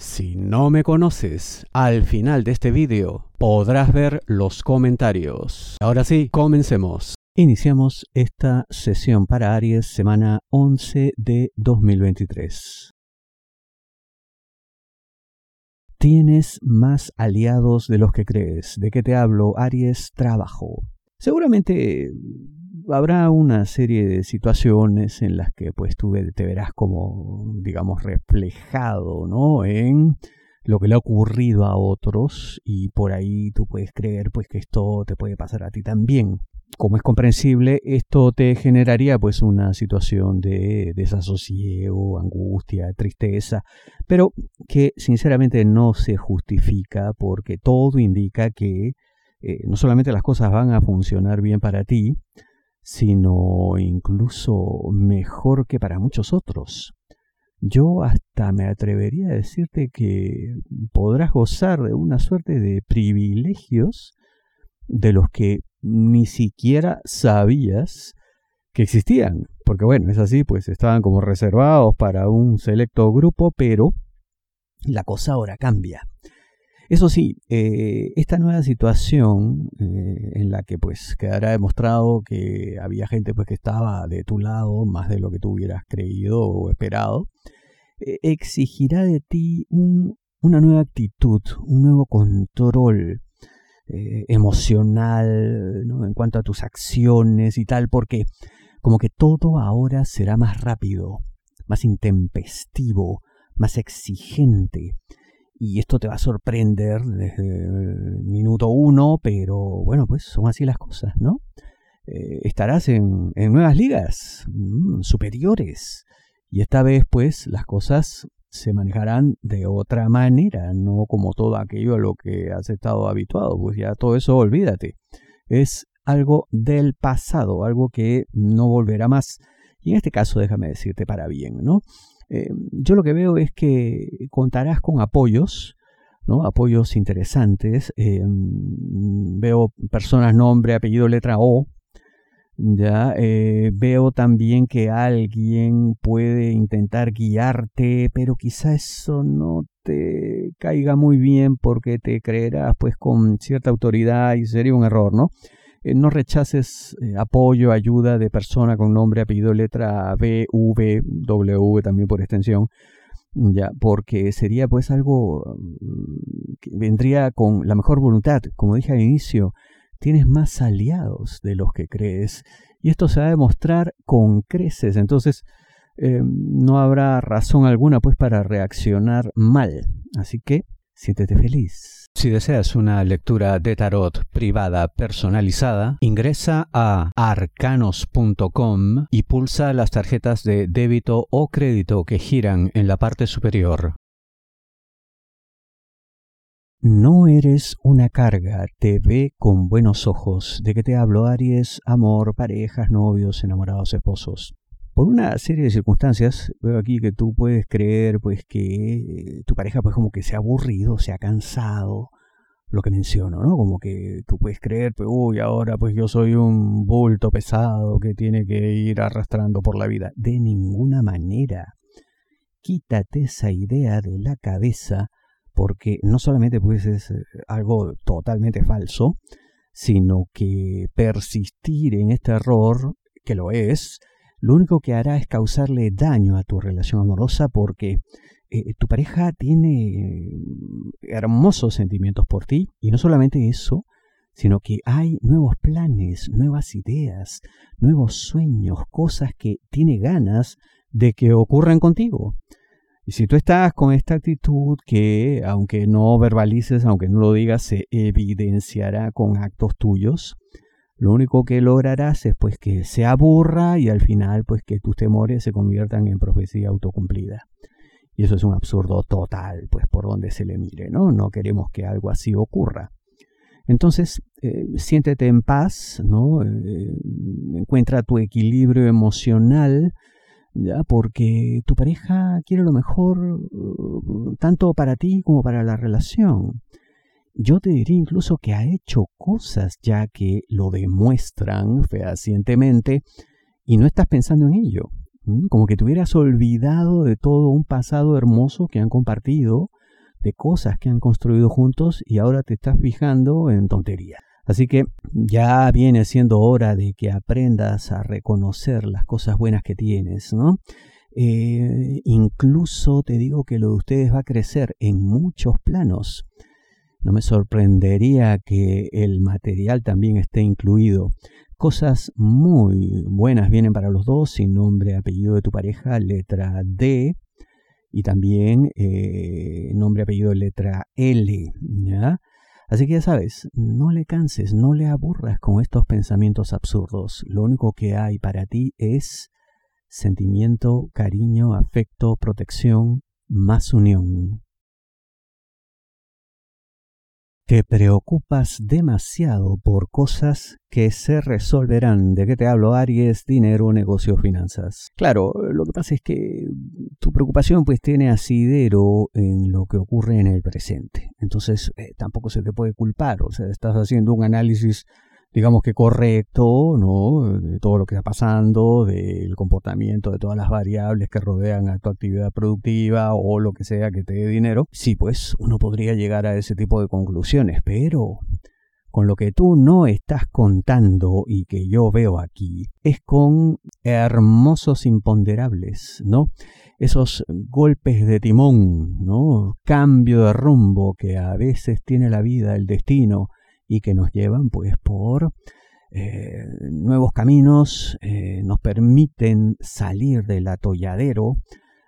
Si no me conoces, al final de este vídeo podrás ver los comentarios. Ahora sí, comencemos. Iniciamos esta sesión para Aries semana 11 de 2023. Tienes más aliados de los que crees. ¿De qué te hablo? Aries, trabajo. Seguramente habrá una serie de situaciones en las que pues tú te verás como, digamos, reflejado, ¿no? En lo que le ha ocurrido a otros y por ahí tú puedes creer pues que esto te puede pasar a ti también. Como es comprensible, esto te generaría pues una situación de desasosiego, angustia, tristeza, pero que sinceramente no se justifica porque todo indica que eh, no solamente las cosas van a funcionar bien para ti, sino incluso mejor que para muchos otros. Yo hasta me atrevería a decirte que podrás gozar de una suerte de privilegios de los que ni siquiera sabías que existían. Porque bueno, es así, pues estaban como reservados para un selecto grupo, pero la cosa ahora cambia. Eso sí, eh, esta nueva situación eh, en la que pues quedará demostrado que había gente pues que estaba de tu lado más de lo que tú hubieras creído o esperado, eh, exigirá de ti una nueva actitud, un nuevo control emocional en cuanto a tus acciones y tal, porque como que todo ahora será más rápido, más intempestivo, más exigente y esto te va a sorprender desde el minuto uno, pero bueno, pues son así las cosas, ¿no? Eh, estarás en, nuevas ligas mm, superiores y esta vez pues las cosas se manejarán de otra manera, no como todo aquello a lo que has estado habituado, pues ya todo eso olvídate. Es algo del pasado, algo que no volverá más. Y en este caso déjame decirte para bien, ¿no? Eh, yo lo que veo es que contarás con apoyos, ¿no? apoyos interesantes. Eh, veo personas, nombre, apellido, letra O. Ya eh, veo también que alguien puede intentar guiarte, pero quizá eso no te caiga muy bien porque te creerás pues con cierta autoridad y sería un error, ¿no? Eh, no rechaces eh, apoyo, ayuda de persona con nombre, apellido, letra B, V, W también por extensión, ya, porque sería pues algo mm, que vendría con la mejor voluntad. Como dije al inicio, tienes más aliados de los que crees y esto se va a demostrar con creces. Entonces, eh, no habrá razón alguna pues para reaccionar mal. Así que siéntete feliz. Si deseas una lectura de tarot privada personalizada, ingresa a arcanos.com y pulsa las tarjetas de débito o crédito que giran en la parte superior. No eres una carga, te ve con buenos ojos. ¿De qué te hablo, Aries? Amor, parejas, novios, enamorados, esposos por una serie de circunstancias, veo aquí que tú puedes creer pues que tu pareja pues como que se ha aburrido, se ha cansado, lo que menciono, ¿no? Como que tú puedes creer, pues, uy, ahora pues yo soy un bulto pesado que tiene que ir arrastrando por la vida. De ninguna manera. Quítate esa idea de la cabeza porque no solamente pues es eh, algo totalmente falso, sino que persistir en este error, que lo es, lo único que hará es causarle daño a tu relación amorosa porque eh, tu pareja tiene mm, hermosos sentimientos por ti y no solamente eso, sino que hay nuevos planes, nuevas ideas, nuevos sueños, cosas que tiene ganas de que ocurran contigo. Y si tú estás con esta actitud que, aunque no verbalices, aunque no lo digas, se evidenciará con actos tuyos, lo único que lograrás es pues que se aburra y al final pues que tus temores se conviertan en profecía autocumplida. Y eso es un absurdo total, pues por donde se le mire, ¿no? No queremos que algo así ocurra. Entonces, eh, siéntete en paz, ¿no? Eh, encuentra tu equilibrio emocional, ¿ya? Porque tu pareja quiere lo mejor uh, tanto para ti como para la relación. Yo te diría incluso que ha hecho cosas ya que lo demuestran fehacientemente y no estás pensando en ello. Como que te hubieras olvidado de todo un pasado hermoso que han compartido, de cosas que han construido juntos y ahora te estás fijando en tonterías. Así que ya viene siendo hora de que aprendas a reconocer las cosas buenas que tienes, ¿no? Eh, incluso te digo que lo de ustedes va a crecer en muchos planos. No me sorprendería que el material también esté incluido. Cosas muy buenas vienen para los dos, sin nombre, apellido de tu pareja, letra D, y también eh, nombre, apellido, letra L. Así que ya sabes, no le canses, no le aburras con estos pensamientos absurdos. Lo único que hay para ti es sentimiento, cariño, afecto, protección, más unión. Te preocupas demasiado por cosas que se resolverán. ¿De qué te hablo, Aries? Dinero, negocio, finanzas. Claro, lo que pasa es que tu preocupación pues tiene asidero en lo que ocurre en el presente. Entonces eh, tampoco se te puede culpar. O sea, estás haciendo un análisis digamos que correcto, ¿no? De todo lo que está pasando, del comportamiento de todas las variables que rodean a tu actividad productiva o lo que sea que te dé dinero. Sí, pues uno podría llegar a ese tipo de conclusiones, pero con lo que tú no estás contando y que yo veo aquí es con hermosos imponderables, ¿no? Esos golpes de timón, ¿no? Cambio de rumbo que a veces tiene la vida, el destino, y que nos llevan pues por eh, nuevos caminos, eh, nos permiten salir del atolladero,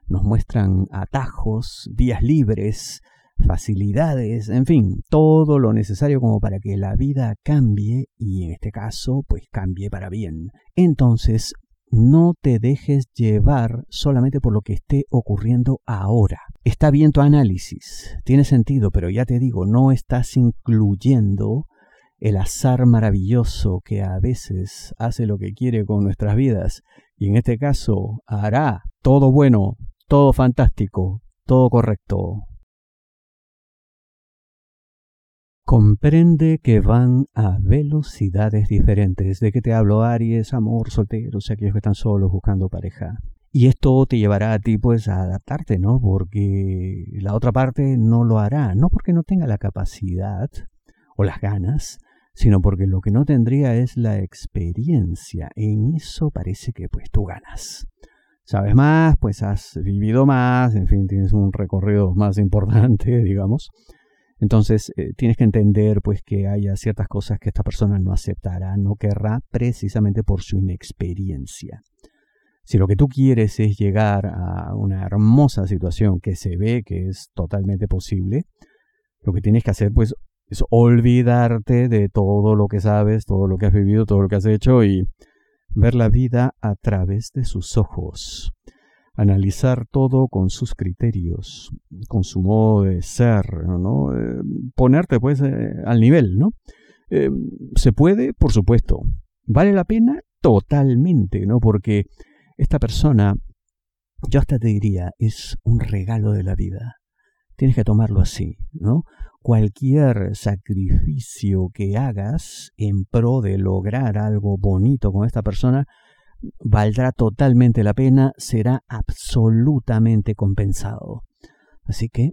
nos muestran atajos, vías libres, facilidades, en fin, todo lo necesario como para que la vida cambie y en este caso pues cambie para bien. Entonces, no te dejes llevar solamente por lo que esté ocurriendo ahora. Está bien tu análisis, tiene sentido, pero ya te digo, no estás incluyendo el azar maravilloso que a veces hace lo que quiere con nuestras vidas y en este caso hará todo bueno, todo fantástico, todo correcto. Comprende que van a velocidades diferentes. ¿De qué te hablo, Aries, amor, solteros, aquellos que están solos buscando pareja? Y esto te llevará a ti pues a adaptarte, ¿no? Porque la otra parte no lo hará, no porque no tenga la capacidad o las ganas, sino porque lo que no tendría es la experiencia. En eso parece que pues tú ganas. Sabes más, pues has vivido más, en fin, tienes un recorrido más importante, digamos. Entonces eh, tienes que entender pues que haya ciertas cosas que esta persona no aceptará, no querrá precisamente por su inexperiencia. Si lo que tú quieres es llegar a una hermosa situación que se ve que es totalmente posible, lo que tienes que hacer pues es olvidarte de todo lo que sabes, todo lo que has vivido, todo lo que has hecho y ver la vida a través de sus ojos. Analizar todo con sus criterios, con su modo de ser, ¿no? Eh, ponerte pues eh, al nivel, ¿no? Eh, ¿Se puede? Por supuesto. ¿Vale la pena? Totalmente, ¿no? Porque esta persona, yo hasta te diría, es un regalo de la vida. Tienes que tomarlo así, ¿no? cualquier sacrificio que hagas en pro de lograr algo bonito con esta persona valdrá totalmente la pena, será absolutamente compensado. Así que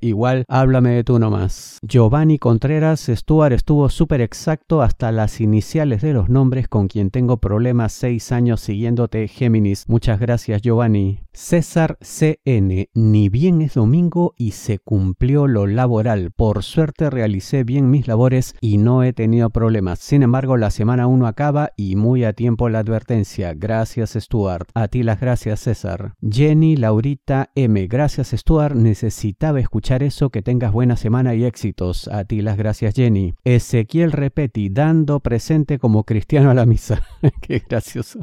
igual háblame de tú nomás. Giovanni Contreras Stuart estuvo súper exacto hasta las iniciales de los nombres con quien tengo problemas seis años siguiéndote Géminis. Muchas gracias Giovanni. César CN, ni bien es domingo y se cumplió lo laboral. Por suerte realicé bien mis labores y no he tenido problemas. Sin embargo, la semana 1 acaba y muy a tiempo la advertencia. Gracias Stuart. A ti las gracias César. Jenny Laurita M, gracias Stuart. Necesitaba escuchar eso, que tengas buena semana y éxitos. A ti las gracias Jenny. Ezequiel Repeti, dando presente como cristiano a la misa. Qué gracioso.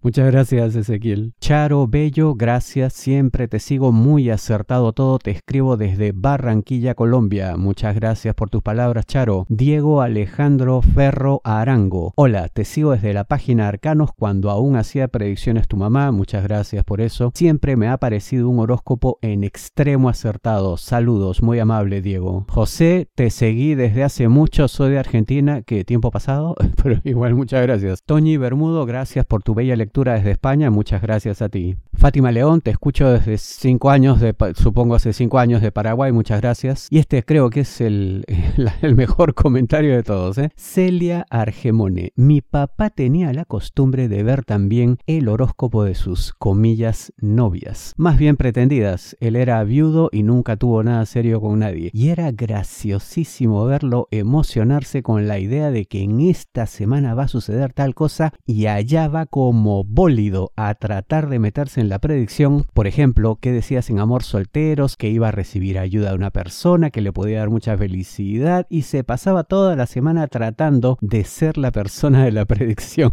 Muchas gracias Ezequiel. Charo Bello, gracias. Siempre te sigo muy acertado todo. Te escribo desde Barranquilla, Colombia. Muchas gracias por tus palabras, Charo. Diego Alejandro Ferro Arango. Hola, te sigo desde la página Arcanos cuando aún hacía predicciones tu mamá. Muchas gracias por eso. Siempre me ha parecido un horóscopo en extremo acertado. Salud muy amable Diego. José, te seguí desde hace mucho, soy de Argentina, ¿qué tiempo pasado? Pero igual muchas gracias. Toñi Bermudo, gracias por tu bella lectura desde España, muchas gracias a ti. Fátima León, te escucho desde cinco años, de, supongo hace cinco años de Paraguay, muchas gracias. Y este creo que es el, mejor comentario de todos. ¿eh? Celia Argemone, mi papá tenía la costumbre de ver también el horóscopo de sus comillas novias, más bien pretendidas. Él era viudo y nunca tuvo nada serio con nadie. Y era graciosísimo verlo emocionarse con la idea de que en esta semana va a suceder tal cosa y allá va como bólido a tratar de meterse en la predicción. Por ejemplo, que decías en Amor Solteros que iba a recibir ayuda de una persona que le podía dar mucha felicidad y se pasaba toda la semana tratando de ser la persona de la predicción.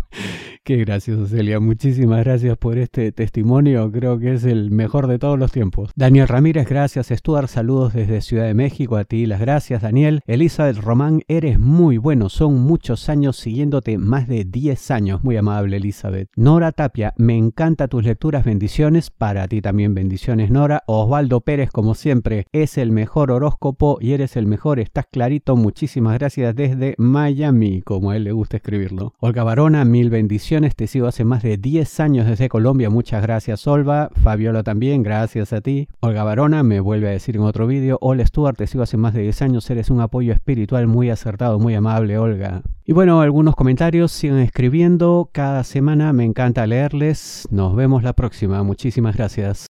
Qué gracioso, Celia. Muchísimas gracias por este testimonio. Creo que es el mejor de todos los tiempos. Daniel Ramírez, gracias. Stuart, saludos desde Ciudad de México, a ti las gracias Daniel. Elizabeth Román, eres muy bueno, son muchos años siguiéndote, más de 10 años, muy amable Elizabeth. Nora Tapia, me encanta tus lecturas, bendiciones, para ti también bendiciones Nora. Osvaldo Pérez, como siempre, es el mejor horóscopo y eres el mejor, estás clarito, muchísimas gracias desde Miami, como a él le gusta escribirlo. Olga Barona, mil bendiciones, te sigo hace más de 10 años desde Colombia, muchas gracias Olva. Fabiola también, gracias a ti. Olga Barona me vuelve a decir en otro vídeo. Hola Stuart, te sigo hace más de 10 años, eres un apoyo espiritual muy acertado, muy amable, Olga. Y bueno, algunos comentarios, sigan escribiendo, cada semana me encanta leerles. Nos vemos la próxima, muchísimas gracias.